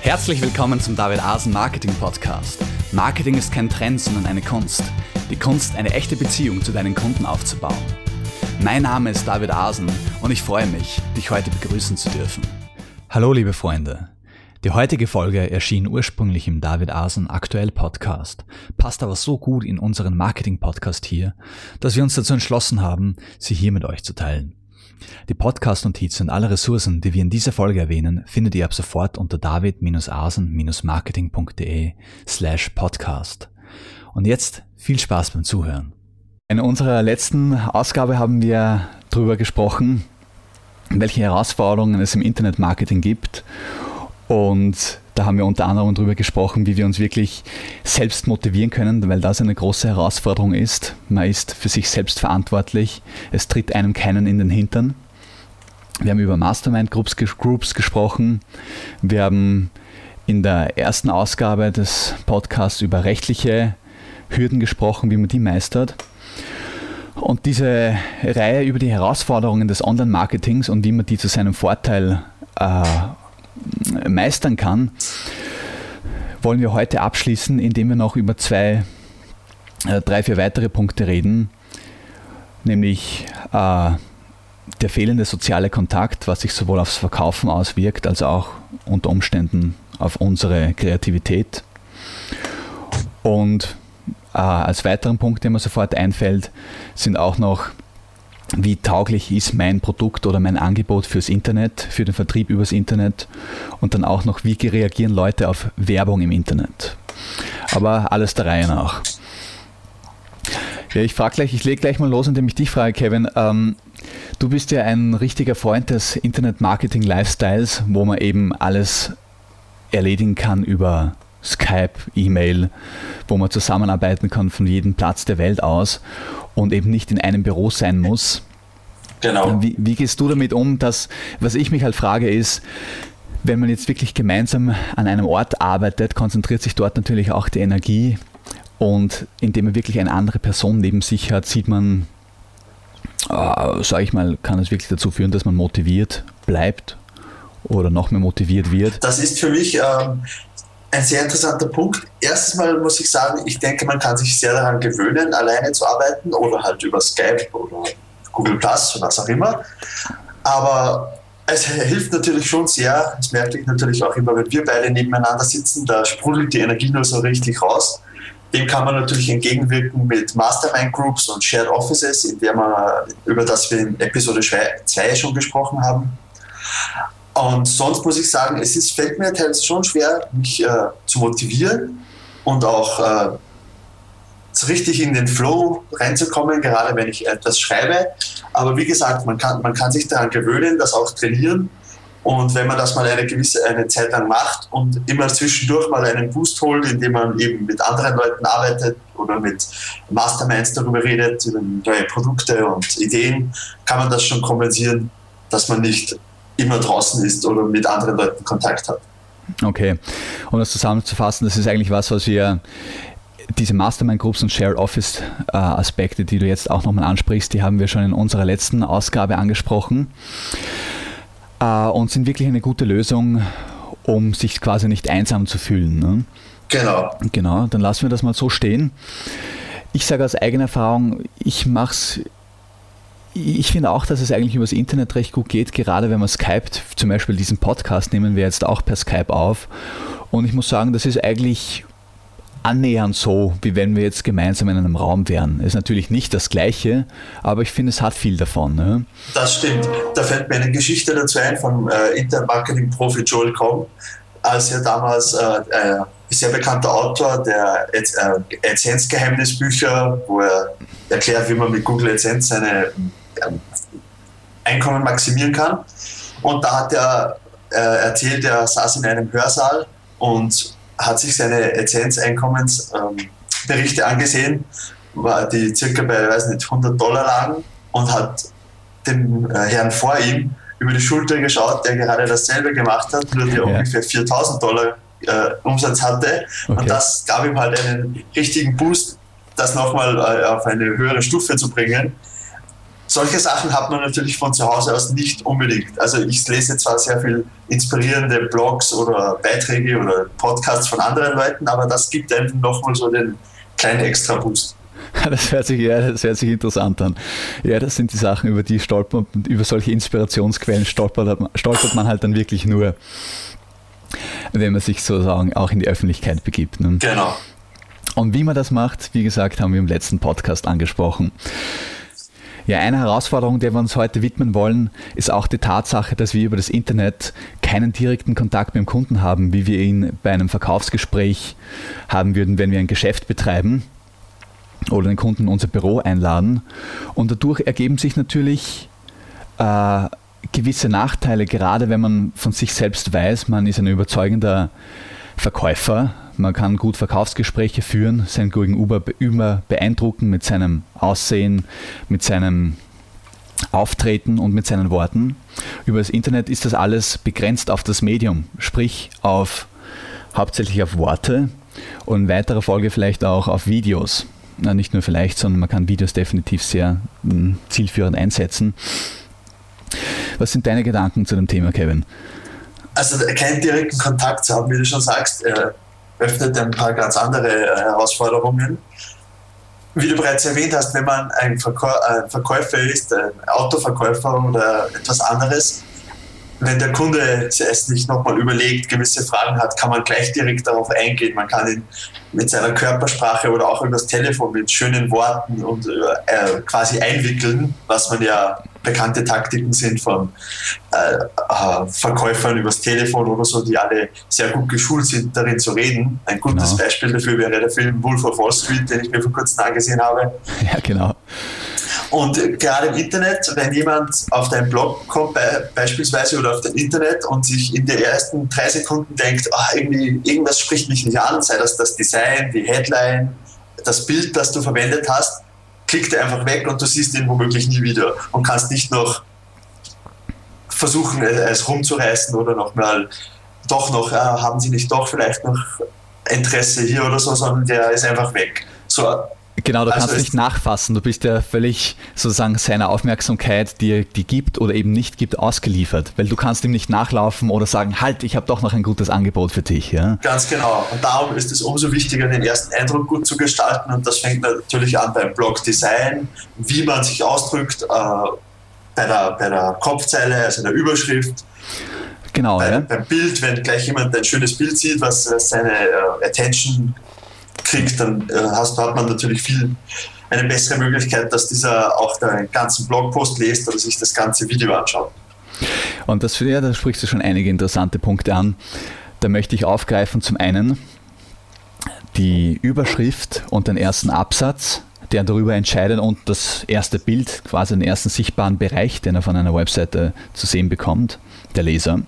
Herzlich willkommen zum David Asen Marketing Podcast. Marketing ist kein Trend, sondern eine Kunst. Die Kunst, eine echte Beziehung zu deinen Kunden aufzubauen. Mein Name ist David Asen und ich freue mich, dich heute begrüßen zu dürfen. Hallo liebe Freunde. Die heutige Folge erschien ursprünglich im David Asen Aktuell Podcast, passt aber so gut in unseren Marketing Podcast hier, dass wir uns dazu entschlossen haben, sie hier mit euch zu teilen. Die Podcast-Notizen und alle Ressourcen, die wir in dieser Folge erwähnen, findet ihr ab sofort unter david-asen-marketing.de slash podcast. Und jetzt viel Spaß beim Zuhören. In unserer letzten Ausgabe haben wir darüber gesprochen, welche Herausforderungen es im Internetmarketing gibt und da haben wir unter anderem darüber gesprochen, wie wir uns wirklich selbst motivieren können, weil das eine große Herausforderung ist. Man ist für sich selbst verantwortlich. Es tritt einem keinen in den Hintern. Wir haben über Mastermind Groups, Groups gesprochen. Wir haben in der ersten Ausgabe des Podcasts über rechtliche Hürden gesprochen, wie man die meistert. Und diese Reihe über die Herausforderungen des Online-Marketings und wie man die zu seinem Vorteil äh, meistern kann, wollen wir heute abschließen, indem wir noch über zwei, äh, drei, vier weitere Punkte reden, nämlich äh, der fehlende soziale Kontakt, was sich sowohl aufs Verkaufen auswirkt, als auch unter Umständen auf unsere Kreativität. Und äh, als weiteren Punkt, der mir sofort einfällt, sind auch noch wie tauglich ist mein Produkt oder mein Angebot fürs Internet, für den Vertrieb übers Internet und dann auch noch, wie reagieren Leute auf Werbung im Internet. Aber alles der Reihe nach. Ja, ich frage gleich, ich lege gleich mal los, indem ich dich frage, Kevin. Ähm, du bist ja ein richtiger Freund des Internet-Marketing-Lifestyles, wo man eben alles erledigen kann über Skype, E-Mail, wo man zusammenarbeiten kann von jedem Platz der Welt aus und eben nicht in einem Büro sein muss. Genau. Wie, wie gehst du damit um? Dass, was ich mich halt frage, ist, wenn man jetzt wirklich gemeinsam an einem Ort arbeitet, konzentriert sich dort natürlich auch die Energie. Und indem man wirklich eine andere Person neben sich hat, sieht man, äh, sage ich mal, kann es wirklich dazu führen, dass man motiviert bleibt oder noch mehr motiviert wird. Das ist für mich ähm, ein sehr interessanter Punkt. Erstens mal muss ich sagen, ich denke, man kann sich sehr daran gewöhnen, alleine zu arbeiten oder halt über Skype oder Google Plus, was auch immer. Aber es hilft natürlich schon sehr, das merke ich natürlich auch immer, wenn wir beide nebeneinander sitzen, da sprudelt die Energie nur so richtig raus. Dem kann man natürlich entgegenwirken mit Mastermind Groups und Shared Offices, in der man, über das wir in Episode 2 schon gesprochen haben. Und sonst muss ich sagen, es ist, fällt mir teils schon schwer, mich äh, zu motivieren und auch äh, richtig in den Flow reinzukommen, gerade wenn ich etwas schreibe. Aber wie gesagt, man kann, man kann sich daran gewöhnen, das auch trainieren. Und wenn man das mal eine gewisse eine Zeit lang macht und immer zwischendurch mal einen Boost holt, indem man eben mit anderen Leuten arbeitet oder mit Masterminds darüber redet, über neue Produkte und Ideen, kann man das schon kompensieren, dass man nicht immer draußen ist oder mit anderen Leuten Kontakt hat. Okay, um das zusammenzufassen, das ist eigentlich was, was wir diese Mastermind-Groups und Shared Office-Aspekte, die du jetzt auch nochmal ansprichst, die haben wir schon in unserer letzten Ausgabe angesprochen äh, und sind wirklich eine gute Lösung, um sich quasi nicht einsam zu fühlen. Ne? Genau. Genau, dann lassen wir das mal so stehen. Ich sage aus eigener Erfahrung, ich mache es ich finde auch, dass es eigentlich übers Internet recht gut geht, gerade wenn man skypt. Zum Beispiel diesen Podcast nehmen wir jetzt auch per Skype auf. Und ich muss sagen, das ist eigentlich annähernd so, wie wenn wir jetzt gemeinsam in einem Raum wären. Ist natürlich nicht das Gleiche, aber ich finde, es hat viel davon. Ne? Das stimmt. Da fällt mir eine Geschichte dazu ein vom äh, Intermarketing-Profi Joel Comm, als er damals äh, äh, sehr bekannter Autor der äh, AdSense-Geheimnisbücher, wo er erklärt, wie man mit Google AdSense seine Einkommen maximieren kann. Und da hat er äh, erzählt, er saß in einem Hörsaal und hat sich seine AdSense-Einkommensberichte ähm, angesehen, die circa bei, weiß nicht, 100 Dollar lagen und hat dem äh, Herrn vor ihm über die Schulter geschaut, der gerade dasselbe gemacht hat, nur der ja. ungefähr 4000 Dollar äh, Umsatz hatte. Okay. Und das gab ihm halt einen richtigen Boost, das nochmal äh, auf eine höhere Stufe zu bringen. Solche Sachen hat man natürlich von zu Hause aus nicht unbedingt. Also ich lese zwar sehr viel inspirierende Blogs oder Beiträge oder Podcasts von anderen Leuten, aber das gibt einem nochmal so den kleinen Extra-Boost. Das hört, sich, ja, das hört sich interessant an. Ja, das sind die Sachen, über die stolpert über solche Inspirationsquellen stolpert, stolpert man halt dann wirklich nur, wenn man sich sozusagen auch in die Öffentlichkeit begibt. Ne? Genau. Und wie man das macht, wie gesagt, haben wir im letzten Podcast angesprochen. Ja, eine Herausforderung, der wir uns heute widmen wollen, ist auch die Tatsache, dass wir über das Internet keinen direkten Kontakt mit dem Kunden haben, wie wir ihn bei einem Verkaufsgespräch haben würden, wenn wir ein Geschäft betreiben oder den Kunden in unser Büro einladen. Und dadurch ergeben sich natürlich äh, gewisse Nachteile, gerade wenn man von sich selbst weiß, man ist ein überzeugender Verkäufer, man kann gut Verkaufsgespräche führen, sein Gegenüber immer beeindrucken mit seinem Aussehen, mit seinem Auftreten und mit seinen Worten. Über das Internet ist das alles begrenzt auf das Medium, sprich auf hauptsächlich auf Worte und in weiterer Folge vielleicht auch auf Videos. Na, nicht nur vielleicht, sondern man kann Videos definitiv sehr mh, hm, zielführend einsetzen. Was sind deine Gedanken zu dem Thema, Kevin? Also keinen direkten Kontakt zu haben, wie du schon sagst, äh, öffnet ein paar ganz andere äh, Herausforderungen. Wie du bereits erwähnt hast, wenn man ein, Verkäu ein Verkäufer ist, ein Autoverkäufer oder etwas anderes, wenn der Kunde es nicht nochmal überlegt, gewisse Fragen hat, kann man gleich direkt darauf eingehen. Man kann ihn mit seiner Körpersprache oder auch über das Telefon mit schönen Worten und äh, quasi einwickeln, was man ja bekannte Taktiken sind von äh, äh, Verkäufern übers Telefon oder so, die alle sehr gut geschult sind, darin zu reden. Ein gutes genau. Beispiel dafür wäre der Film Wolf of Wall Street, den ich mir vor kurzem angesehen habe. Ja, genau. Und gerade im Internet, wenn jemand auf deinen Blog kommt, be beispielsweise oder auf dein Internet und sich in den ersten drei Sekunden denkt, ach, irgendwie, irgendwas spricht mich nicht an, sei das das Design, die Headline, das Bild, das du verwendet hast, klickt er einfach weg und du siehst ihn womöglich nie wieder und kannst nicht noch versuchen, es rumzureißen oder nochmal, doch noch, äh, haben sie nicht doch vielleicht noch Interesse hier oder so, sondern der ist einfach weg. So, Genau, du also kannst nicht nachfassen. Du bist ja völlig sozusagen seiner Aufmerksamkeit, die er die gibt oder eben nicht gibt, ausgeliefert. Weil du kannst ihm nicht nachlaufen oder sagen, halt, ich habe doch noch ein gutes Angebot für dich. Ja? Ganz genau. Und darum ist es umso wichtiger, den ersten Eindruck gut zu gestalten. Und das fängt natürlich an beim Blog-Design, wie man sich ausdrückt, äh, bei, der, bei der Kopfzeile, also der Überschrift. Genau, bei, ja. Beim Bild, wenn gleich jemand ein schönes Bild sieht, was, seine äh, Attention kriegt, dann äh, hast, hat man natürlich viel eine bessere Möglichkeit, dass dieser auch den ganzen Blogpost liest oder sich das ganze Video anschaut. Und das, ja, da sprichst du schon einige interessante Punkte an. Da möchte ich aufgreifen zum einen die Überschrift und den ersten Absatz, der darüber entscheidet und das erste Bild, quasi den ersten sichtbaren Bereich, den er von einer Webseite zu sehen bekommt, der Leser.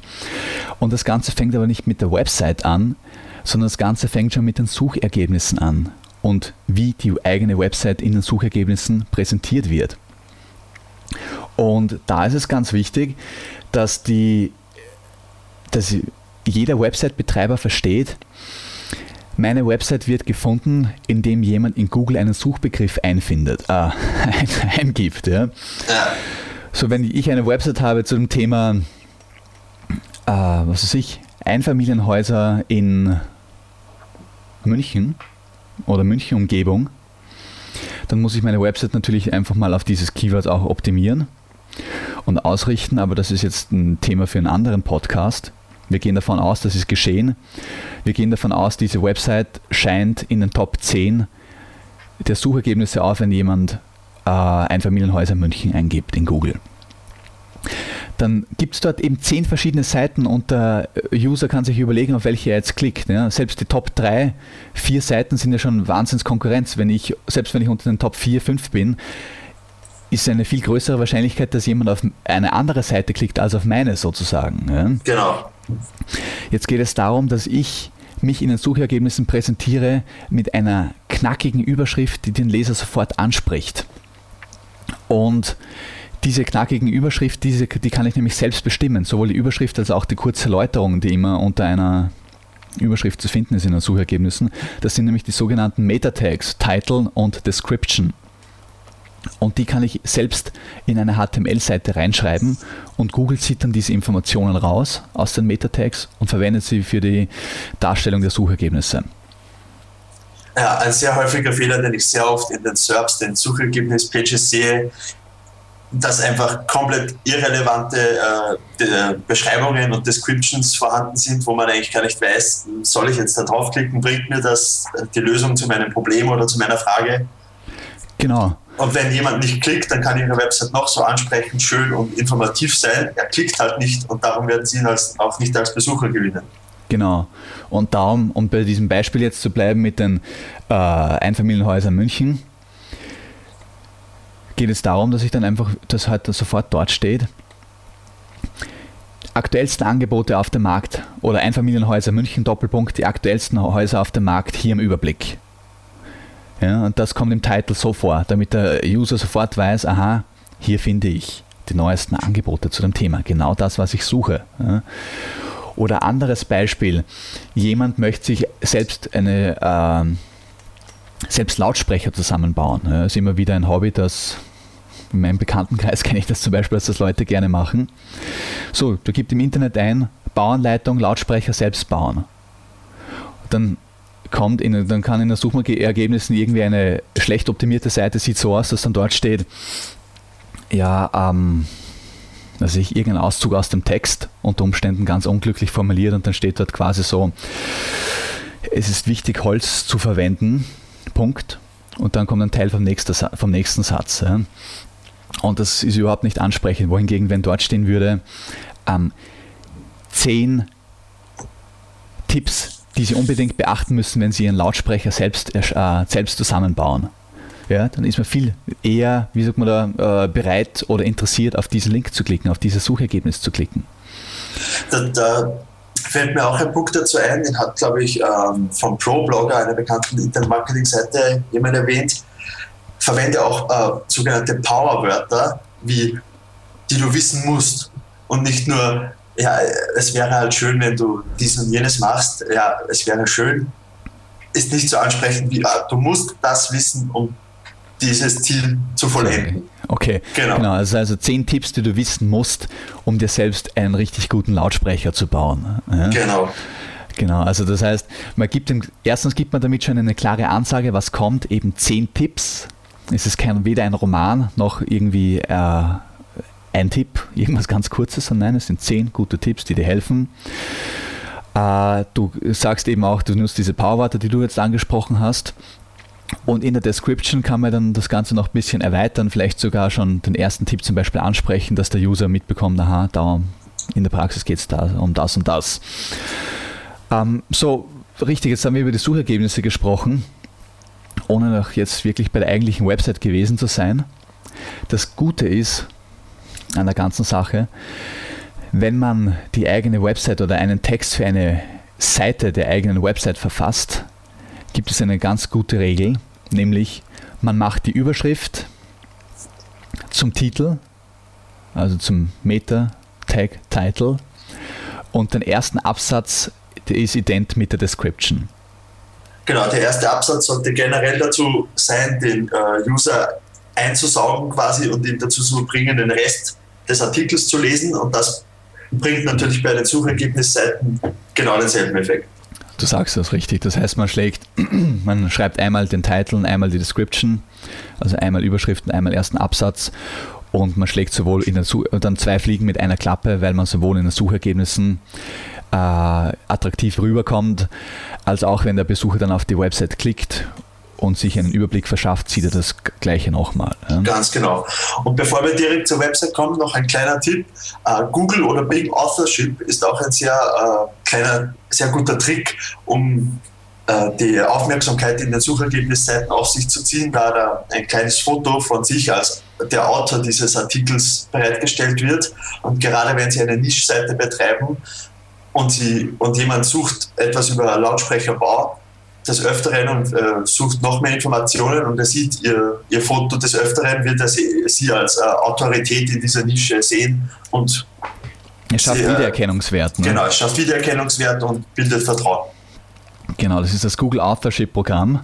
Und das Ganze fängt aber nicht mit der Website an, sondern das Ganze fängt schon mit den Suchergebnissen an und wie die eigene Website in den Suchergebnissen präsentiert wird. Und da ist es ganz wichtig, dass, die, dass jeder Website-Betreiber versteht, meine Website wird gefunden, indem jemand in Google einen Suchbegriff einfindet, äh, eingibt. Ja. So, wenn ich eine Website habe zu dem Thema, äh, was weiß ich, Einfamilienhäuser in München oder München-Umgebung, dann muss ich meine Website natürlich einfach mal auf dieses Keyword auch optimieren und ausrichten, aber das ist jetzt ein Thema für einen anderen Podcast. Wir gehen davon aus, das ist geschehen. Wir gehen davon aus, diese Website scheint in den Top 10 der Suchergebnisse auf, wenn jemand äh, Einfamilienhäuser München eingibt in Google dann gibt es dort eben zehn verschiedene Seiten und der User kann sich überlegen, auf welche er jetzt klickt. Ja. Selbst die Top 3, 4 Seiten sind ja schon Wahnsinnskonkurrenz. Wenn ich, selbst wenn ich unter den Top 4, 5 bin, ist eine viel größere Wahrscheinlichkeit, dass jemand auf eine andere Seite klickt als auf meine sozusagen. Ja. Genau. Jetzt geht es darum, dass ich mich in den Suchergebnissen präsentiere mit einer knackigen Überschrift, die den Leser sofort anspricht. Und diese knackigen Überschrift, diese, die kann ich nämlich selbst bestimmen, sowohl die Überschrift als auch die kurze Erläuterung, die immer unter einer Überschrift zu finden ist in den Suchergebnissen. Das sind nämlich die sogenannten Meta-Tags, Title und Description. Und die kann ich selbst in eine HTML-Seite reinschreiben und Google zieht dann diese Informationen raus aus den Meta-Tags und verwendet sie für die Darstellung der Suchergebnisse. Ja, ein sehr häufiger Fehler, den ich sehr oft in den SERPs, den Suchergebnis-Pages sehe, dass einfach komplett irrelevante äh, Beschreibungen und Descriptions vorhanden sind, wo man eigentlich gar nicht weiß, soll ich jetzt da draufklicken, bringt mir das die Lösung zu meinem Problem oder zu meiner Frage? Genau. Und wenn jemand nicht klickt, dann kann Ihre Website noch so ansprechend, schön und informativ sein. Er klickt halt nicht und darum werden Sie ihn als, auch nicht als Besucher gewinnen. Genau. Und darum, um bei diesem Beispiel jetzt zu bleiben mit den äh, Einfamilienhäusern München, geht es darum, dass ich dann einfach, dass halt sofort dort steht, aktuellsten Angebote auf dem Markt oder Einfamilienhäuser München Doppelpunkt, die aktuellsten Häuser auf dem Markt hier im Überblick. Ja, und das kommt im Titel so vor, damit der User sofort weiß, aha, hier finde ich die neuesten Angebote zu dem Thema. Genau das, was ich suche. Ja. Oder anderes Beispiel, jemand möchte sich selbst eine äh, selbst Lautsprecher zusammenbauen. Das ist immer wieder ein Hobby, das in meinem Bekanntenkreis kenne ich das zum Beispiel, dass das Leute gerne machen. So, du gibst im Internet ein, Bauanleitung, Lautsprecher selbst bauen. Dann kommt in, dann kann in den Suchergebnissen irgendwie eine schlecht optimierte Seite sieht so aus, dass dann dort steht, ja, ähm, also ich irgendein Auszug aus dem Text unter Umständen ganz unglücklich formuliert und dann steht dort quasi so, es ist wichtig, Holz zu verwenden, Punkt. Und dann kommt ein Teil vom, nächsten, vom nächsten Satz. Ja. Und das ist überhaupt nicht ansprechend. Wohingegen, wenn dort stehen würde, ähm, zehn Tipps die Sie unbedingt beachten müssen, wenn Sie Ihren Lautsprecher selbst, äh, selbst zusammenbauen. Ja, dann ist man viel eher, wie sagt man da, äh, bereit oder interessiert, auf diesen Link zu klicken, auf dieses Suchergebnis zu klicken. Da, da fällt mir auch ein Punkt dazu ein, den hat, glaube ich, ähm, vom Pro-Blogger, einer bekannten Internet-Marketing-Seite, jemand erwähnt, verwende auch äh, sogenannte Power-Wörter, wie die du wissen musst und nicht nur ja, es wäre halt schön, wenn du dies und jenes machst. Ja, es wäre schön. Ist nicht so ansprechend wie, ah, du musst das wissen, um dieses Ziel zu vollenden. Okay, genau. genau. Also, also zehn Tipps, die du wissen musst, um dir selbst einen richtig guten Lautsprecher zu bauen. Ja? Genau. Genau, also das heißt, man gibt dem, erstens gibt man damit schon eine klare Ansage, was kommt, eben zehn Tipps. Es ist kein, weder ein Roman noch irgendwie äh, ein Tipp, irgendwas ganz Kurzes, sondern nein, es sind zehn gute Tipps, die dir helfen. Äh, du sagst eben auch, du nutzt diese Powerwörter, die du jetzt angesprochen hast. Und in der Description kann man dann das Ganze noch ein bisschen erweitern, vielleicht sogar schon den ersten Tipp zum Beispiel ansprechen, dass der User mitbekommt, aha, da in der Praxis geht es da um das und das. Ähm, so, richtig, jetzt haben wir über die Suchergebnisse gesprochen, ohne noch jetzt wirklich bei der eigentlichen Website gewesen zu sein. Das Gute ist, an der ganzen Sache. Wenn man die eigene Website oder einen Text für eine Seite der eigenen Website verfasst, gibt es eine ganz gute Regel, nämlich man macht die Überschrift zum Titel, also zum Meta-Tag Title und den ersten Absatz ist ident mit der Description. Genau, der erste Absatz sollte generell dazu sein, den äh, User einzusaugen quasi und ihn dazu zu bringen, den Rest des Artikels zu lesen und das bringt natürlich bei den Suchergebnisseiten genau denselben Effekt. Du sagst das richtig. Das heißt, man schlägt, man schreibt einmal den Titel und einmal die Description, also einmal Überschriften, einmal ersten Absatz und man schlägt sowohl in den dann zwei Fliegen mit einer Klappe, weil man sowohl in den Suchergebnissen äh, attraktiv rüberkommt, als auch wenn der Besucher dann auf die Website klickt und sich einen Überblick verschafft, sieht er das Gleiche nochmal. Ja? Ganz genau. Und bevor wir direkt zur Website kommen, noch ein kleiner Tipp. Uh, Google oder Bing Authorship ist auch ein sehr uh, kleiner, sehr guter Trick, um uh, die Aufmerksamkeit in den Suchergebnisseiten auf sich zu ziehen, da da ein kleines Foto von sich als der Autor dieses Artikels bereitgestellt wird. Und gerade wenn Sie eine Nischseite betreiben, und, sie, und jemand sucht etwas über Lautsprecherbau, des Öfteren und äh, sucht noch mehr Informationen und er sieht ihr, ihr Foto des Öfteren, wird er sie, sie als äh, Autorität in dieser Nische sehen und es schafft sie, äh, Wiedererkennungswert. Ne? Genau, es schafft Wiedererkennungswert und bildet Vertrauen. Genau, das ist das Google Authorship Programm.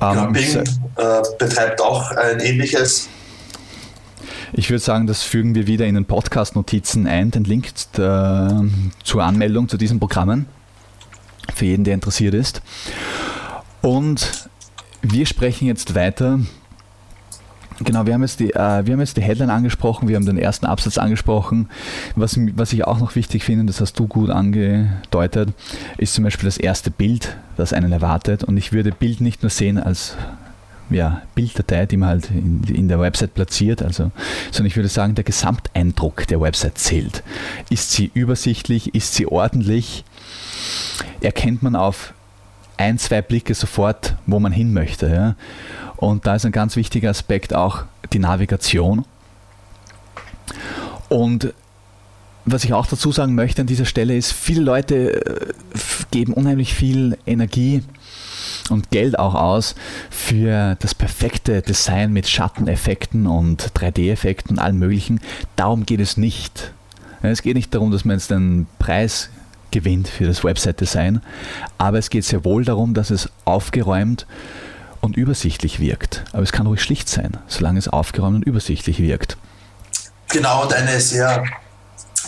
Ähm, Bing äh, betreibt auch ein ähnliches. Ich würde sagen, das fügen wir wieder in den Podcast-Notizen ein, den Link äh, zur Anmeldung zu diesen Programmen, für jeden, der interessiert ist. Und wir sprechen jetzt weiter Genau, wir haben, jetzt die, äh, wir haben jetzt die Headline angesprochen, wir haben den ersten Absatz angesprochen. Was, was ich auch noch wichtig finde, das hast du gut angedeutet, ist zum Beispiel das erste Bild, das einen erwartet. Und ich würde Bild nicht nur sehen als ja, Bilddatei, die man halt in, in, der Website platziert, also, sondern ich würde sagen, der Gesamteindruck der Website zählt. Ist sie übersichtlich, ist sie ordentlich, erkennt man auf ein, zwei Blicke sofort, wo man hin möchte. Ja? Und da ist ein ganz wichtiger Aspekt auch die Navigation. Und was ich auch dazu sagen möchte an dieser Stelle ist, viele Leute äh, geben unheimlich viel Energie und Geld auch aus für das perfekte Design mit Schatteneffekten und 3D-Effekten und allem möglichen. Darum geht es nicht. Es geht nicht darum, dass man jetzt einen Preis gewinnt für das Website-Design, aber es geht sehr wohl darum, dass es aufgeräumt und übersichtlich wirkt. Aber es kann ruhig schlicht sein, solange es aufgeräumt und übersichtlich wirkt. Genau, und eine sehr,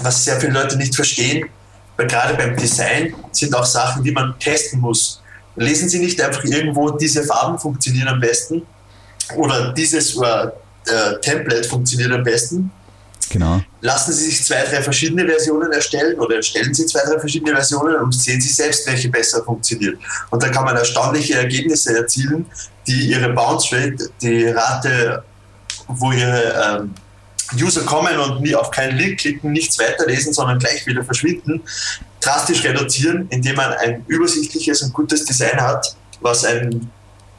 was sehr viele Leute nicht verstehen, weil gerade beim Design sind auch Sachen, die man testen muss. Lesen Sie nicht einfach irgendwo, diese Farben funktionieren am besten oder dieses äh, Template funktioniert am besten, Genau. Lassen Sie sich zwei, drei verschiedene Versionen erstellen oder erstellen Sie zwei, drei verschiedene Versionen und sehen Sie selbst, welche besser funktioniert. Und dann kann man erstaunliche Ergebnisse erzielen, die Ihre Bounce Rate, die Rate, wo Ihre ähm, User kommen und nie auf keinen Link klicken, nichts weiterlesen, sondern gleich wieder verschwinden, drastisch reduzieren, indem man ein übersichtliches und gutes Design hat, was eine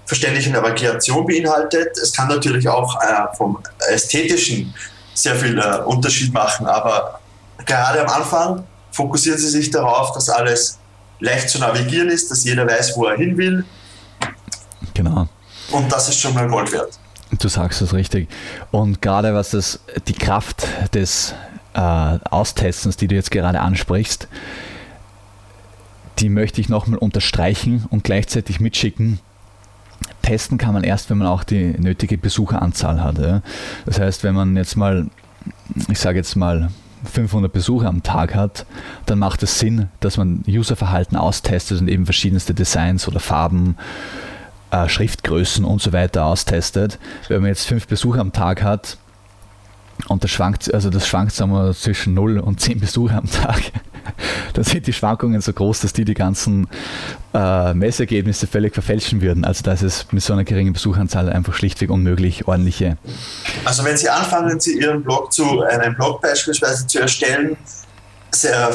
verständliche Navigation beinhaltet. Es kann natürlich auch äh, vom ästhetischen sehr viel äh, Unterschied machen. Aber gerade am Anfang fokussieren sie sich darauf, dass alles leicht zu navigieren ist, dass jeder weiß, wo er hin will. Genau. Und das ist schon mal Gold wert. Du sagst es richtig. Und gerade was das, die Kraft des äh, Austestens, die du jetzt gerade ansprichst, die möchte ich nochmal unterstreichen und gleichzeitig mitschicken testen kann man erst, wenn man auch die nötige Besucheranzahl hat. Ja. Das heißt, wenn man jetzt mal, ich sage jetzt mal, 500 Besucher am Tag hat, dann macht es Sinn, dass man Userverhalten austestet und eben verschiedenste Designs oder Farben, äh, Schriftgrößen und so weiter austestet. Wenn man jetzt fünf Besucher am Tag hat, und das schwankt, also das schwankt sagen wir, zwischen 0 und 10 Besucher am Tag. da sind die Schwankungen so groß, dass die die ganzen äh, Messergebnisse völlig verfälschen würden. Also da ist mit so einer geringen Besucheranzahl einfach schlichtweg unmöglich, ordentliche. Also wenn Sie anfangen, Sie Ihren Blog zu, einen Blog beispielsweise zu erstellen,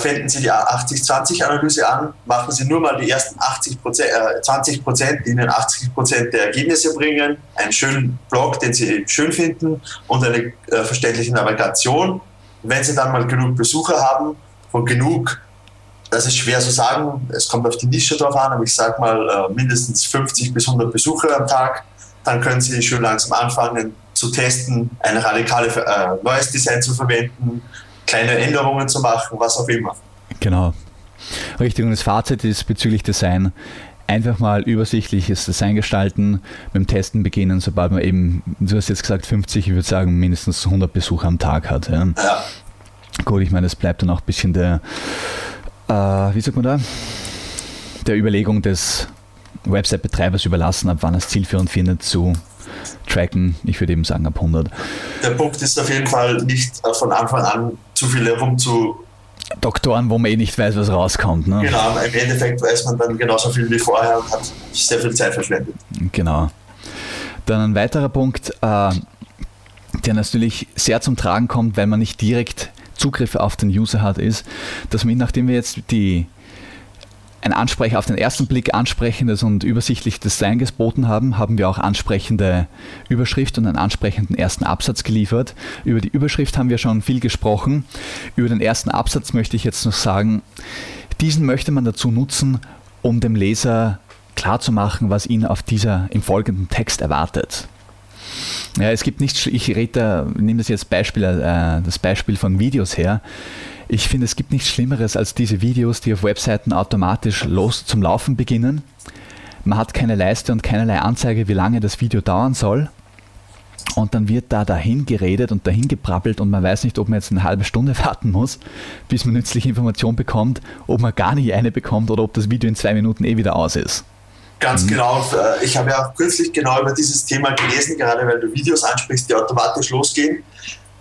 wenden Sie die 80-20-Analyse an, machen Sie nur mal die ersten 80 äh, 20 Prozent, die Ihnen 80 Prozent der Ergebnisse bringen, einen schönen Blog, den Sie schön finden und eine äh, verständliche Navigation. Wenn Sie dann mal genug Besucher haben, von genug, das ist schwer zu sagen, es kommt auf die Nische drauf an, aber ich sage mal äh, mindestens 50 bis 100 Besucher am Tag, dann können Sie schön langsam anfangen zu testen, ein radikales äh, neues Design zu verwenden, kleine Änderungen zu machen, was auch immer. Genau. Richtig, und das Fazit ist bezüglich Design, einfach mal übersichtliches Design gestalten, mit dem Testen beginnen, sobald man eben, du hast jetzt gesagt 50, ich würde sagen mindestens 100 Besucher am Tag hat. Ja. ja. Gut, ich meine, es bleibt dann auch ein bisschen der, äh, wie sagt man da, der Überlegung des Website-Betreibers überlassen, ab wann es zielführend findet, zu tracken. Ich würde eben sagen ab 100. Der Punkt ist auf jeden Fall nicht von Anfang an zu viel herum zu Doktoren, wo man eh nicht weiß, was rauskommt. Ne? Genau, im Endeffekt weiß man dann genauso viel wie vorher und hat sehr viel Zeit verschwendet. Genau. Dann ein weiterer Punkt, äh, der natürlich sehr zum Tragen kommt, weil man nicht direkt Zugriff auf den User hat, ist, dass man, nachdem wir jetzt die ein Ansprecher auf den ersten Blick ansprechendes und übersichtliches Design geboten haben, haben wir auch ansprechende Überschrift und einen ansprechenden ersten Absatz geliefert. Über die Überschrift haben wir schon viel gesprochen. Über den ersten Absatz möchte ich jetzt noch sagen, diesen möchte man dazu nutzen, um dem Leser klarzumachen, was ihn auf dieser im folgenden Text erwartet. Ja, es gibt nichts, ich rede, nehme das jetzt Beispiel, äh, das Beispiel von Videos her. Ich finde, es gibt nichts Schlimmeres als diese Videos, die auf Webseiten automatisch los zum Laufen beginnen. man hat keine Leiste und keinerlei Anzeige, wie lange das Video dauern soll. Und dann wird da dahin geredet und dahin gebrabbelt und man weiß nicht, ob man jetzt eine halbe Stunde warten muss, bis man nützliche Information bekommt, ob man gar nicht eine bekommt oder ob das Video in zwei Minuten eh wieder aus ist. Ganz mhm. genau. Äh, ich habe ja auch kürzlich genau über dieses Thema gelesen, gerade weil du Videos ansprichst, die automatisch losgehen.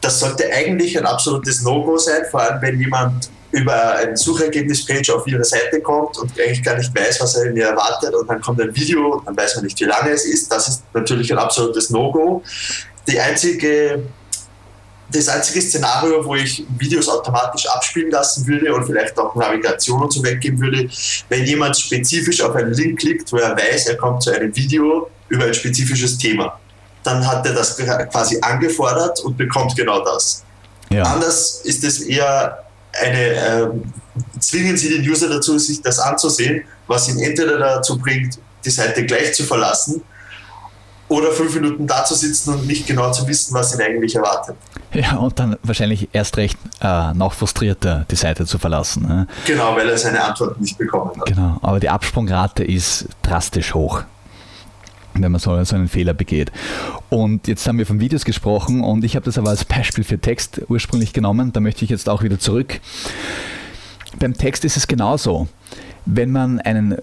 Das sollte eigentlich ein absolutes No-Go sein, vor allem wenn jemand über ein Suchergebnispage auf ihre Seite kommt und eigentlich gar nicht weiß, was er in ihr erwartet und dann kommt ein Video und dann weiß man nicht, wie lange es ist. Das ist natürlich ein absolutes No-Go. Die einzige das einzige Szenario, wo ich Videos automatisch abspielen lassen würde und vielleicht auch Navigation und so weggeben würde, wenn jemand spezifisch auf einen Link klickt, wo er weiß, er kommt zu einem Video über ein spezifisches Thema. Dann hat er das quasi angefordert und bekommt genau das. Ja. Anders ist es eher eine, äh, zwingen Sie den User dazu, sich das anzusehen, was ihn entweder dazu bringt, die Seite gleich zu verlassen oder fünf Minuten da zu sitzen und nicht genau zu wissen, was ihn eigentlich erwartet. Ja, und dann wahrscheinlich erst recht äh, noch frustrierter die Seite zu verlassen. Ne? Genau, weil er seine Antwort nicht bekommen hat. Genau, aber die Absprungrate ist drastisch hoch wenn man so, einen Fehler begeht. Und jetzt haben wir von Videos gesprochen und ich habe das aber als Beispiel für Text ursprünglich genommen. Da möchte ich jetzt auch wieder zurück. Beim Text ist es genauso. Wenn man einen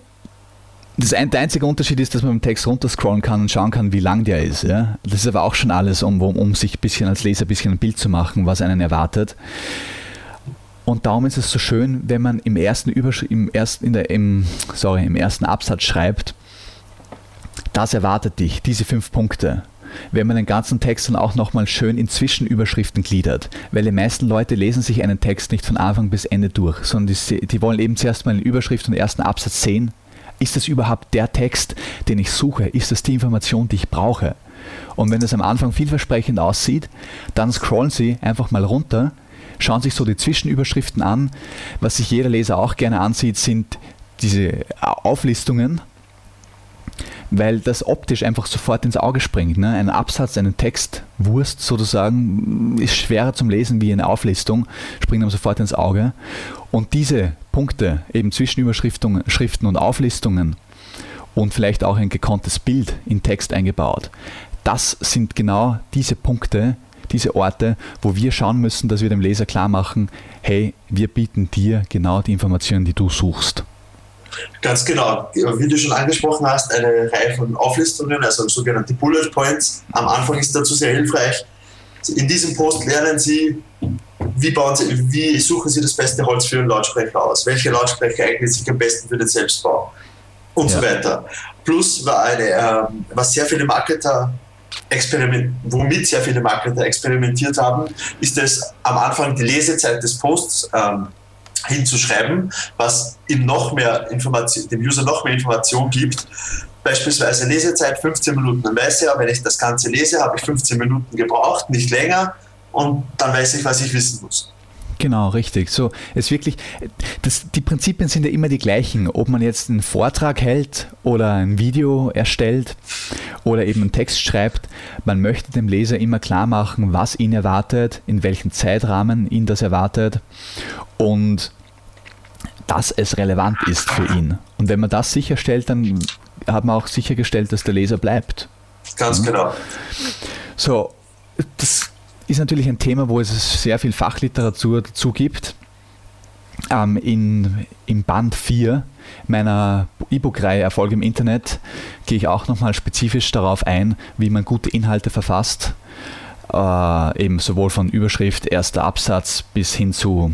das ein, der einzige Unterschied ist, dass man beim Text runterscrollen kann und schauen kann, wie lang der ist. Ja? Das ist aber auch schon alles, um, um, um sich bisschen als Leser ein bisschen ein Bild zu machen, was einen erwartet. Und darum ist es so schön, wenn man im ersten, Übersch im ersten, in der, im, sorry, im ersten Absatz schreibt, das erwartet dich, diese fünf Punkte. Wenn man den ganzen Text dann auch nochmal schön in Zwischenüberschriften gliedert. Weil die meisten Leute lesen sich einen Text nicht von Anfang bis Ende durch, sondern die, die wollen eben zuerst mal eine Überschrift und ersten Absatz sehen ist das überhaupt der Text, den ich suche? Ist das die Information, die ich brauche? Und wenn es am Anfang vielversprechend aussieht, dann scrollen Sie einfach mal runter, schauen sich so die Zwischenüberschriften an. Was sich jeder Leser auch gerne ansieht, sind diese Auflistungen weil das optisch einfach sofort ins Auge springt. Ne? Ein Absatz, einen Text, Wurst sozusagen, ist schwerer zum Lesen wie eine Auflistung, springt einem sofort ins Auge. Und diese Punkte, eben Zwischenüberschriften Schriften und Auflistungen und vielleicht auch ein gekonntes Bild in Text eingebaut, das sind genau diese Punkte, diese Orte, wo wir schauen müssen, dass wir dem Leser klar machen, hey, wir bieten dir genau die Informationen, die du suchst. Ganz genau. Wie du schon angesprochen hast, eine Reihe von Auflistungen, also sogenannte Bullet Points. Am Anfang ist dazu sehr hilfreich. In diesem Post lernen Sie, wie, bauen Sie, wie suchen Sie das beste Holz für einen Lautsprecher aus? Welche Lautsprecher eignet sich am besten für den Selbstbau? Und ja. so weiter. Plus war eine, ähm, was sehr viele Marketer experiment, womit sehr viele Marketer experimentiert haben, ist es am Anfang die Lesezeit des Posts ähm, hinzuschreiben, was ihm noch mehr Information, dem User noch mehr Information gibt. Beispielsweise Lesezeit 15 Minuten. Dann weiß er, wenn ich das Ganze lese, habe ich 15 Minuten gebraucht, nicht länger. Und dann weiß ich, was ich wissen muss. Genau, richtig. So, es wirklich, das, die Prinzipien sind ja immer die gleichen. Ob man jetzt einen Vortrag hält oder ein Video erstellt oder eben einen Text schreibt, man möchte dem Leser immer klar machen, was ihn erwartet, in welchem Zeitrahmen ihn das erwartet und dass es relevant ist für ihn. Und wenn man das sicherstellt, dann hat man auch sichergestellt, dass der Leser bleibt. Ganz genau. So, das ist natürlich ein Thema, wo es sehr viel Fachliteratur dazu gibt. Ähm, in, Im Band 4 meiner E-Book-Reihe Erfolg im Internet gehe ich auch nochmal spezifisch darauf ein, wie man gute Inhalte verfasst. Äh, eben sowohl von Überschrift, erster Absatz bis hin zu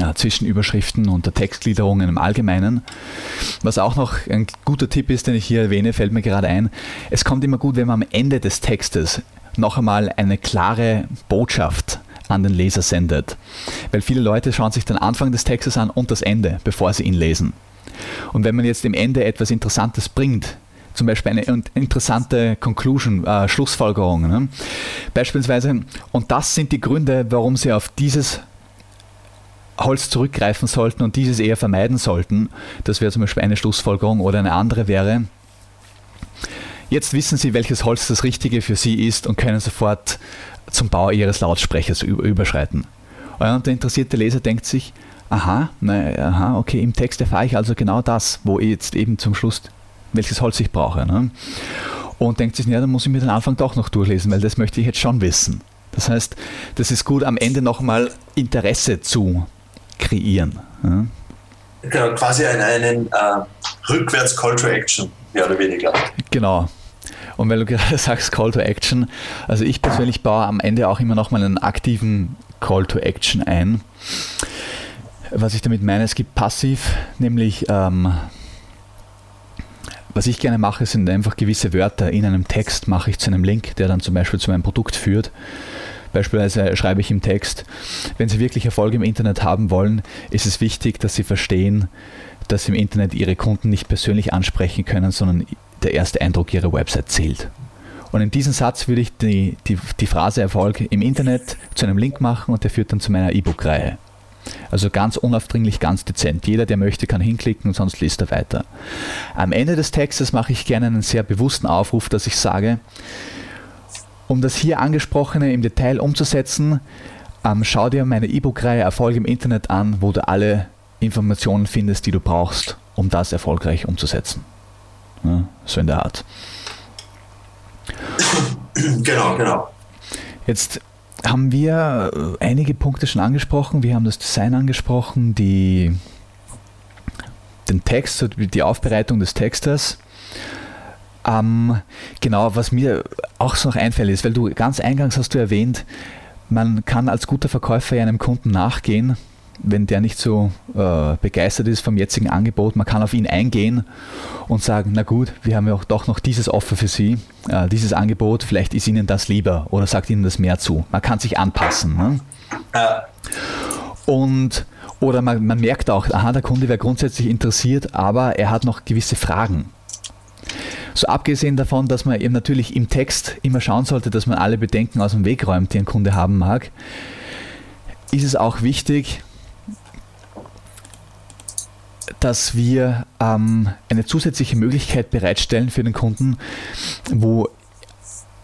äh, Zwischenüberschriften und der Textgliederungen im Allgemeinen. Was auch noch ein guter Tipp ist, den ich hier erwähne, fällt mir gerade ein. Es kommt immer gut, wenn man am Ende des Textes noch einmal eine klare Botschaft an den Leser sendet. Weil viele Leute schauen sich den Anfang des Textes an und das Ende, bevor sie ihn lesen. Und wenn man jetzt im Ende etwas Interessantes bringt, zum Beispiel eine interessante Conclusion, äh, Schlussfolgerung, ne? beispielsweise, und das sind die Gründe, warum Sie auf dieses Holz zurückgreifen sollten und dieses eher vermeiden sollten. Das wäre zum Beispiel eine Schlussfolgerung oder eine andere wäre, Jetzt wissen Sie, welches Holz das Richtige für Sie ist und können sofort zum Bau Ihres Lautsprechers überschreiten. Und der interessierte Leser denkt sich, aha, na, aha, okay, im Text erfahre ich also genau das, wo ich jetzt eben zum Schluss, welches Holz ich brauche. Ne? Und denkt sich, ja, dann muss ich mir den Anfang doch noch durchlesen, weil das möchte ich jetzt schon wissen. Das heißt, das ist gut, am Ende nochmal Interesse zu kreieren. Ja? Genau, quasi einen, einen äh, rückwärts Call to Action, mehr oder weniger. Genau. Und weil du gerade sagst Call to Action, also ich persönlich baue am Ende auch immer nochmal einen aktiven Call to Action ein. Was ich damit meine, es gibt passiv, nämlich ähm, was ich gerne mache, sind einfach gewisse Wörter in einem Text, mache ich zu einem Link, der dann zum Beispiel zu meinem Produkt führt. Beispielsweise schreibe ich im Text, wenn Sie wirklich Erfolg im Internet haben wollen, ist es wichtig, dass Sie verstehen, dass Sie im Internet Ihre Kunden nicht persönlich ansprechen können, sondern der erste Eindruck Ihrer Website zählt. Und in diesem Satz würde ich die, die, die Phrase Erfolg im Internet zu einem Link machen und der führt dann zu meiner E-Book-Reihe. Also ganz unaufdringlich, ganz dezent. Jeder, der möchte, kann hinklicken und sonst liest er weiter. Am Ende des Textes mache ich gerne einen sehr bewussten Aufruf, dass ich sage, um das hier angesprochene im Detail umzusetzen, ähm, schau dir meine E-Book-Reihe Erfolg im Internet an, wo du alle Informationen findest, die du brauchst, um das erfolgreich umzusetzen. Ja, so in der Art. Genau, genau. Jetzt haben wir äh, einige Punkte schon angesprochen. Wir haben das Design angesprochen, die, den Text, die Aufbereitung des Textes. Ähm, genau, was mir auch so noch einfällt, ist, weil du ganz eingangs hast du erwähnt, man kann als guter Verkäufer einem Kunden nachgehen wenn der nicht so äh, begeistert ist vom jetzigen Angebot, man kann auf ihn eingehen und sagen, na gut, wir haben ja auch doch noch dieses Offer für Sie, äh, dieses Angebot, vielleicht ist Ihnen das lieber oder sagt Ihnen das mehr zu. Man kann sich anpassen. Ne? Und oder man, man merkt auch, aha, der Kunde wäre grundsätzlich interessiert, aber er hat noch gewisse Fragen. So abgesehen davon, dass man eben natürlich im Text immer schauen sollte, dass man alle Bedenken aus dem Weg räumt, die ein Kunde haben mag, ist es auch wichtig, dass wir ähm, eine zusätzliche Möglichkeit bereitstellen für den Kunden, wo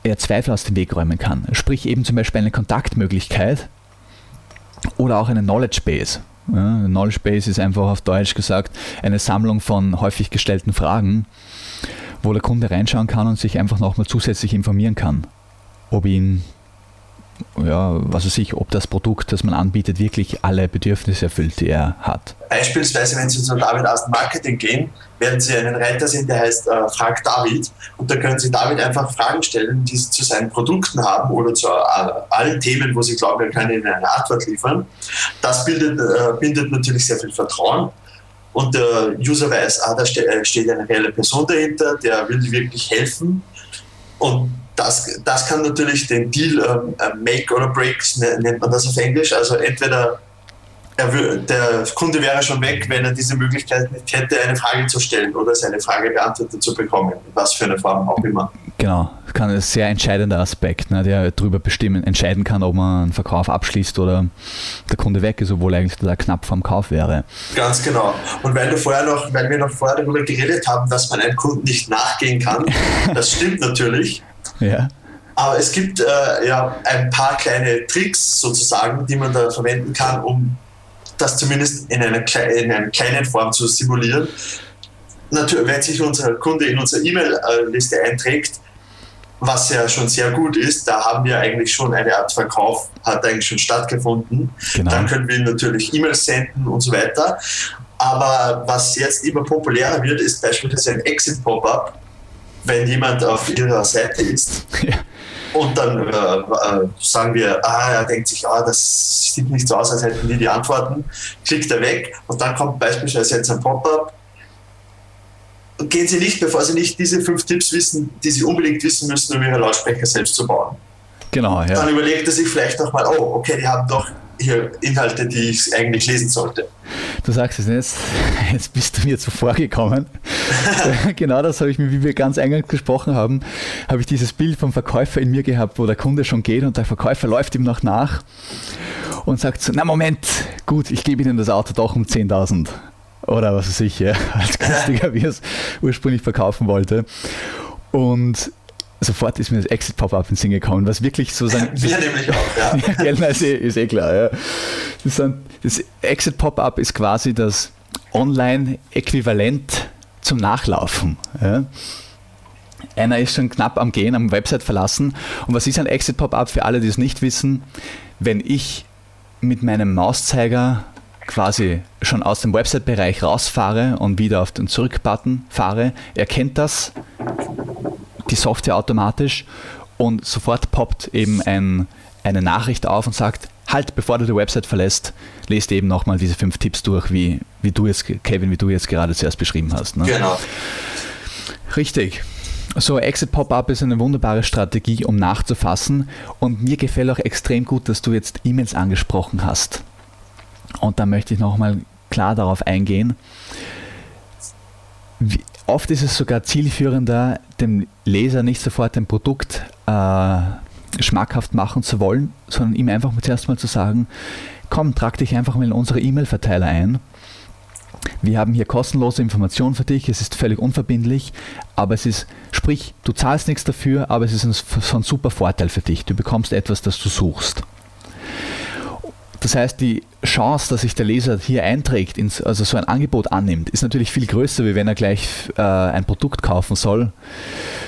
er Zweifel aus dem Weg räumen kann. Sprich eben zum Beispiel eine Kontaktmöglichkeit oder auch eine Knowledge Base. Ja, Knowledge Base ist einfach auf Deutsch gesagt eine Sammlung von häufig gestellten Fragen, wo der Kunde reinschauen kann und sich einfach nochmal zusätzlich informieren kann, ob ihn ja, was weiß ich, ob das Produkt, das man anbietet, wirklich alle Bedürfnisse erfüllt, die er hat. Beispielsweise, wenn Sie zu David aus dem Marketing gehen, werden Sie einen Reiter sehen, der heißt äh, Frag David. Und da können Sie David einfach Fragen stellen, die Sie zu seinen Produkten haben oder zu äh, allen Themen, wo Sie glauben, er kann Ihnen eine Antwort liefern. Das bildet, äh, bindet natürlich sehr viel Vertrauen. Und der User weiß, ah, da äh, steht eine reelle Person dahinter, der will wirklich helfen. Und das, das kann natürlich den Deal ähm, äh, make or break, ne, nennt man das auf Englisch. Also entweder er, der Kunde wäre schon weg, wenn er diese Möglichkeit nicht hätte, eine Frage zu stellen oder seine Frage beantwortet zu bekommen, was für eine Form auch immer. Genau, kann ein sehr entscheidender Aspekt, ne, der darüber bestimmen, entscheiden kann, ob man einen Verkauf abschließt oder der Kunde weg ist, obwohl eigentlich da knapp vom Kauf wäre. Ganz genau. Und weil, du vorher noch, weil wir noch vorher darüber geredet haben, dass man einem Kunden nicht nachgehen kann, das stimmt natürlich. Ja. Aber es gibt äh, ja ein paar kleine Tricks sozusagen, die man da verwenden kann, um das zumindest in einer, in einer kleinen Form zu simulieren. Natürlich, wenn sich unser Kunde in unsere E-Mail-Liste einträgt, was ja schon sehr gut ist, da haben wir eigentlich schon eine Art Verkauf, hat eigentlich schon stattgefunden. Genau. Dann können wir natürlich E-Mails senden und so weiter. Aber was jetzt immer populärer wird, ist beispielsweise ein Exit-Pop-up, wenn jemand auf ihrer Seite ist. Ja. Und dann äh, äh, sagen wir, ah, er denkt sich, ah, das sieht nicht so aus, als hätten die die Antworten, klickt er weg und dann kommt beispielsweise jetzt ein Pop-up. Gehen Sie nicht, bevor Sie nicht diese fünf Tipps wissen, die Sie unbedingt wissen müssen, um Ihre Lautsprecher selbst zu bauen. Genau, ja. Dann überlegt er sich vielleicht nochmal, oh, okay, die haben doch hier Inhalte, die ich eigentlich lesen sollte. Du sagst es jetzt, jetzt bist du mir zuvor gekommen. genau das habe ich mir, wie wir ganz eingangs gesprochen haben, habe ich dieses Bild vom Verkäufer in mir gehabt, wo der Kunde schon geht und der Verkäufer läuft ihm noch nach und sagt so, na Moment, gut, ich gebe Ihnen das Auto doch um 10.000 oder was weiß ich, ja, als günstiger, wie er es ursprünglich verkaufen wollte. Und sofort ist mir das Exit-Pop-Up ins Sinn gekommen, was wirklich so sein. Wir nämlich auch, ja. ja ist, eh, ist eh klar, ja. Das, das Exit-Pop-Up ist quasi das Online-Äquivalent zum Nachlaufen. Ja. Einer ist schon knapp am Gehen, am Website verlassen. Und was ist ein Exit-Pop-Up für alle, die es nicht wissen? Wenn ich mit meinem Mauszeiger quasi schon aus dem Website-Bereich rausfahre und wieder auf den Zurück-Button fahre, erkennt das die Software automatisch und sofort poppt eben ein, eine Nachricht auf und sagt, halt, bevor du die Website verlässt, lest eben nochmal diese fünf Tipps durch, wie, wie du jetzt, Kevin, wie du jetzt gerade zuerst beschrieben hast. Ne? Genau. Richtig. So, Exit Pop-Up ist eine wunderbare Strategie, um nachzufassen. Und mir gefällt auch extrem gut, dass du jetzt E-Mails angesprochen hast. Und da möchte ich nochmal klar darauf eingehen. Wie, oft ist es sogar zielführender, dem Leser nicht sofort ein Produkt äh, schmackhaft machen zu wollen, sondern ihm einfach zuerst mal zu sagen, komm, trag dich einfach mal in unsere E-Mail-Verteiler ein. Wir haben hier kostenlose Informationen für dich, es ist völlig unverbindlich, aber es ist, sprich, du zahlst nichts dafür, aber es ist ein, ein super Vorteil für dich. Du bekommst etwas, das du suchst. Das heißt, die Chance, dass sich der Leser hier einträgt, ins, also so ein Angebot annimmt, ist natürlich viel größer, wie wenn er gleich äh, ein Produkt kaufen soll,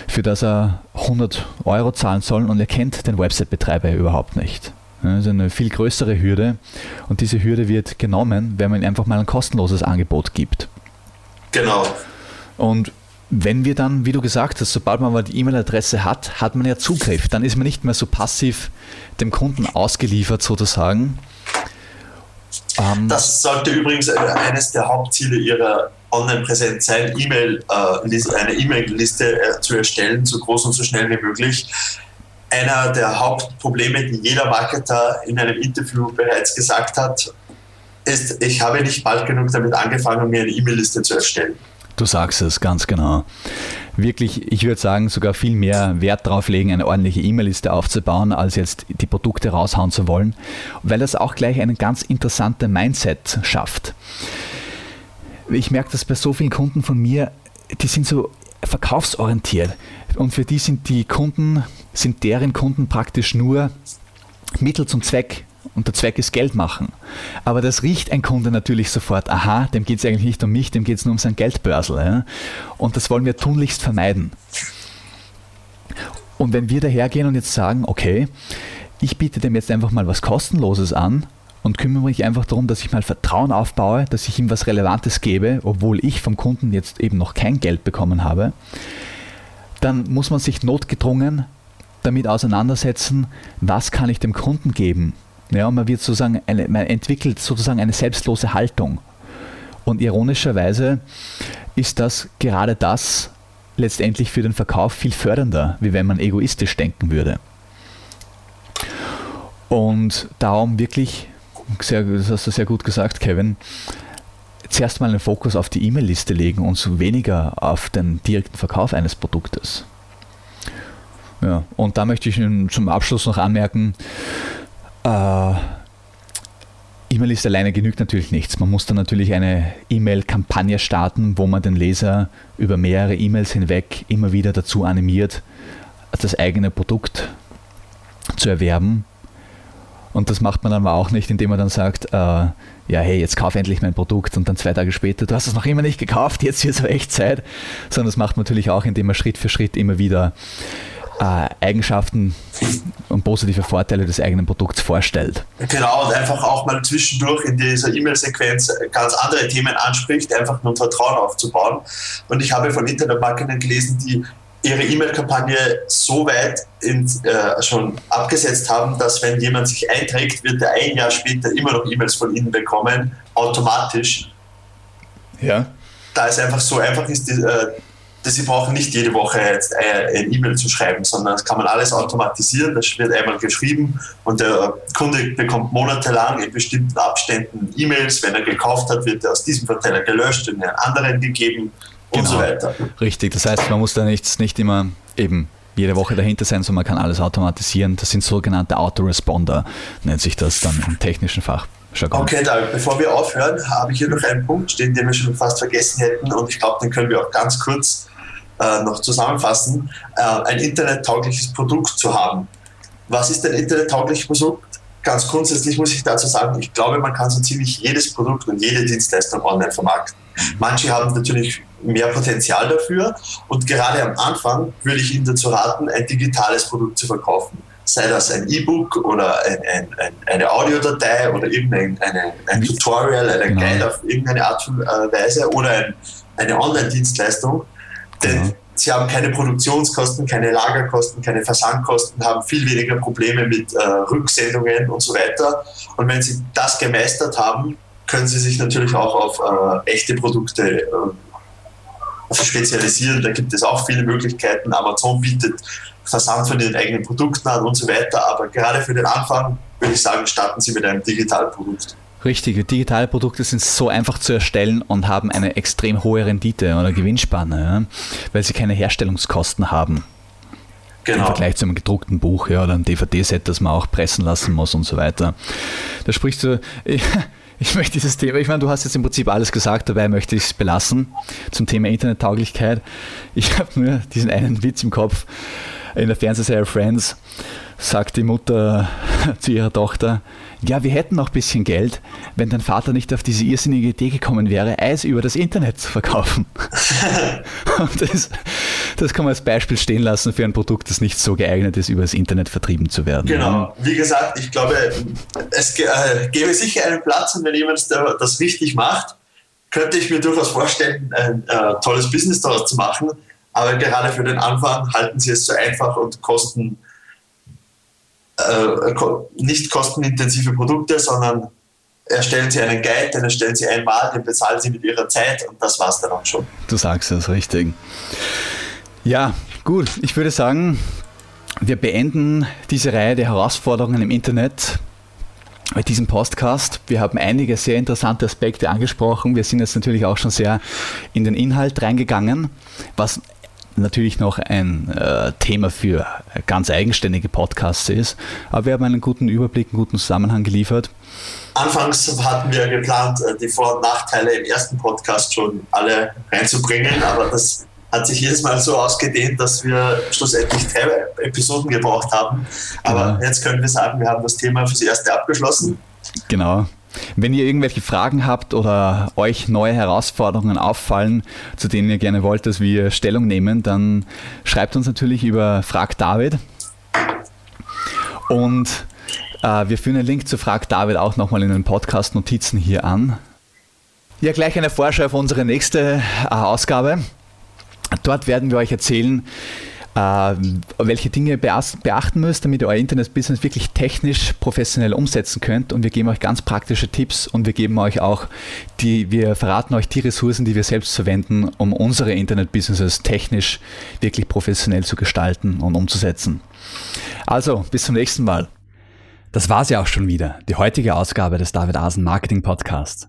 für das er 100 Euro zahlen soll und er kennt den Website-Betreiber überhaupt nicht. Das ist eine viel größere Hürde und diese Hürde wird genommen, wenn man einfach mal ein kostenloses Angebot gibt. Genau. Und wenn wir dann, wie du gesagt hast, sobald man mal die E-Mail-Adresse hat, hat man ja Zugriff. Dann ist man nicht mehr so passiv dem Kunden ausgeliefert sozusagen, um, ähm, das sollte übrigens eines der Hauptziele Ihrer Online-Präsenz sein, e äh, eine E-Mail-Liste äh, zu erstellen, so groß und so schnell wie möglich. Einer der Hauptprobleme, die jeder Marketer in einem Interview bereits gesagt hat, ist, ich habe nicht bald genug damit angefangen, mir eine E-Mail-Liste zu erstellen. Du sagst es ganz genau. Wirklich, ich würde sagen, sogar viel mehr Wert darauf legen, eine ordentliche E-Mail-Liste aufzubauen, als jetzt die Produkte raushauen zu wollen, weil das auch gleich einen ganz interessanten Mindset schafft. Ich merke das bei so vielen Kunden von mir, die sind so verkaufsorientiert und für die sind die Kunden, sind deren Kunden praktisch nur Mittel zum Zweck und der Zweck ist Geld machen. Aber das riecht ein Kunde natürlich sofort, aha, dem geht es eigentlich nicht um mich, dem geht es nur um sein Geldbörsel. Ja? Und das wollen wir tunlichst vermeiden. Und wenn wir dahergehen und jetzt sagen, okay, ich biete dem jetzt einfach mal was Kostenloses an und kümmere mich einfach darum, dass ich mal Vertrauen aufbaue, dass ich ihm was Relevantes gebe, obwohl ich vom Kunden jetzt eben noch kein Geld bekommen habe, dann muss man sich notgedrungen damit auseinandersetzen, was kann ich dem Kunden geben, ja, man wird sozusagen eine, man entwickelt sozusagen eine selbstlose Haltung. Und ironischerweise ist das gerade das letztendlich für den Verkauf viel fördernder, wie wenn man egoistisch denken würde. Und darum wirklich, sehr, das hast du sehr gut gesagt, Kevin, zuerst mal einen Fokus auf die E-Mail-Liste legen und so weniger auf den direkten Verkauf eines Produktes. Ja, und da möchte ich zum Abschluss noch anmerken, äh, E-Mail-Liste alleine genügt natürlich nichts. Man muss dann natürlich eine E-Mail-Kampagne starten, wo man den Leser über mehrere E-Mails hinweg immer wieder dazu animiert, das eigene Produkt zu erwerben. Und das macht man dann aber auch nicht, indem man dann sagt, äh, ja, hey, jetzt kauf endlich mein Produkt und dann zwei Tage später, du hast es noch immer nicht gekauft, jetzt wird es aber echt Zeit. Sondern das macht man natürlich auch, indem man Schritt für Schritt immer wieder Eigenschaften und positive Vorteile des eigenen Produkts vorstellt. Genau, und einfach auch mal zwischendurch in dieser E-Mail-Sequenz ganz andere Themen anspricht, einfach nur Vertrauen aufzubauen. Und ich habe von Internetmarketern gelesen, die ihre E-Mail-Kampagne so weit in, äh, schon abgesetzt haben, dass wenn jemand sich einträgt, wird er ein Jahr später immer noch E-Mails von ihnen bekommen, automatisch. Ja. Da es einfach so einfach ist, die, äh, dass Sie brauchen nicht jede Woche jetzt ein E-Mail zu schreiben, sondern das kann man alles automatisieren. Das wird einmal geschrieben und der Kunde bekommt monatelang in bestimmten Abständen E-Mails. Wenn er gekauft hat, wird er aus diesem Verteiler gelöscht und in einen anderen gegeben und genau. so weiter. Richtig, das heißt, man muss da nicht, nicht immer eben jede Woche dahinter sein, sondern man kann alles automatisieren. Das sind sogenannte Autoresponder, nennt sich das dann im technischen Fach. Okay, da, bevor wir aufhören, habe ich hier noch einen Punkt stehen, den wir schon fast vergessen hätten und ich glaube, den können wir auch ganz kurz äh, noch zusammenfassen, äh, ein internettaugliches Produkt zu haben. Was ist ein internettaugliches Produkt? Ganz grundsätzlich muss ich dazu sagen, ich glaube, man kann so ziemlich jedes Produkt und jede Dienstleistung online vermarkten. Manche haben natürlich mehr Potenzial dafür und gerade am Anfang würde ich Ihnen dazu raten, ein digitales Produkt zu verkaufen sei das ein E-Book oder ein, ein, ein, eine Audiodatei oder irgendein eine, ein Tutorial, ein genau. Guide auf irgendeine Art und äh, Weise oder eine Online-Dienstleistung. Denn genau. sie haben keine Produktionskosten, keine Lagerkosten, keine Versandkosten, haben viel weniger Probleme mit äh, Rücksendungen und so weiter. Und wenn sie das gemeistert haben, können sie sich natürlich auch auf äh, echte Produkte äh, spezialisieren. Da gibt es auch viele Möglichkeiten. Amazon bietet Versand von ihren eigenen Produkten an und so weiter. Aber gerade für den Anfang würde ich sagen, starten Sie mit einem digitalen Produkt. Richtig, digitale Produkte sind so einfach zu erstellen und haben eine extrem hohe Rendite oder Gewinnspanne, ja, weil sie keine Herstellungskosten haben. Genau. Im Vergleich zu einem gedruckten Buch ja, oder einem DVD-Set, das man auch pressen lassen muss und so weiter. Da sprichst du, ich, ich möchte dieses Thema, ich meine, du hast jetzt im Prinzip alles gesagt, dabei möchte ich es belassen zum Thema Internettauglichkeit. Ich habe nur diesen einen Witz im Kopf in der Fernsehserie Friends sagt die Mutter zu ihrer Tochter, ja, wir hätten noch ein bisschen Geld, wenn dein Vater nicht auf diese irrsinnige Idee gekommen wäre, Eis über das Internet zu verkaufen. Und das, das kann man als Beispiel stehen lassen für ein Produkt, das nicht so geeignet ist, über das Internet vertrieben zu werden. Genau. Wie gesagt, ich glaube, es äh, gäbe sicher einen Platz und wenn jemand das richtig macht, könnte ich mir durchaus vorstellen, ein äh, tolles Business daraus zu machen. Aber gerade für den Anfang halten sie es zu einfach und kosten äh, nicht kostenintensive Produkte, sondern erstellen Sie einen Guide, den erstellen Sie einmal, den bezahlen Sie mit Ihrer Zeit und das war es dann auch schon. Du sagst es richtig. Ja, gut, ich würde sagen, wir beenden diese Reihe der Herausforderungen im Internet bei diesem Podcast. Wir haben einige sehr interessante Aspekte angesprochen. Wir sind jetzt natürlich auch schon sehr in den Inhalt reingegangen, was natürlich noch ein äh, Thema für ganz eigenständige Podcasts ist. Aber wir haben einen guten Überblick, einen guten Zusammenhang geliefert. Anfangs hatten wir geplant, äh, die Vor- und Nachteile im ersten Podcast schon alle reinzubringen, aber das hat sich jedes Mal so ausgedehnt, dass wir schlussendlich drei Episoden gebraucht haben. Aber genau. jetzt können wir sagen, wir haben das Thema fürs Erste abgeschlossen. Genau. Wenn ihr irgendwelche Fragen habt oder euch neue Herausforderungen auffallen, zu denen ihr gerne wollt, dass wir Stellung nehmen, dann schreibt uns natürlich über Frag David. Und äh, wir führen einen Link zu Frag David auch nochmal in den Podcast-Notizen hier an. Ja, gleich eine Vorschau auf unsere nächste äh, Ausgabe. Dort werden wir euch erzählen, äh, welche Dinge beachten müsst, damit ihr euer Internet-Business wirklich technisch professionell umsetzen könnt. Und wir geben euch ganz praktische Tipps und wir geben euch auch die, wir verraten euch die Ressourcen, die wir selbst verwenden, um unsere Internet-Businesses technisch wirklich professionell zu gestalten und umzusetzen. Also, bis zum nächsten Mal. Das war's ja auch schon wieder, die heutige Ausgabe des David Asen Marketing Podcasts.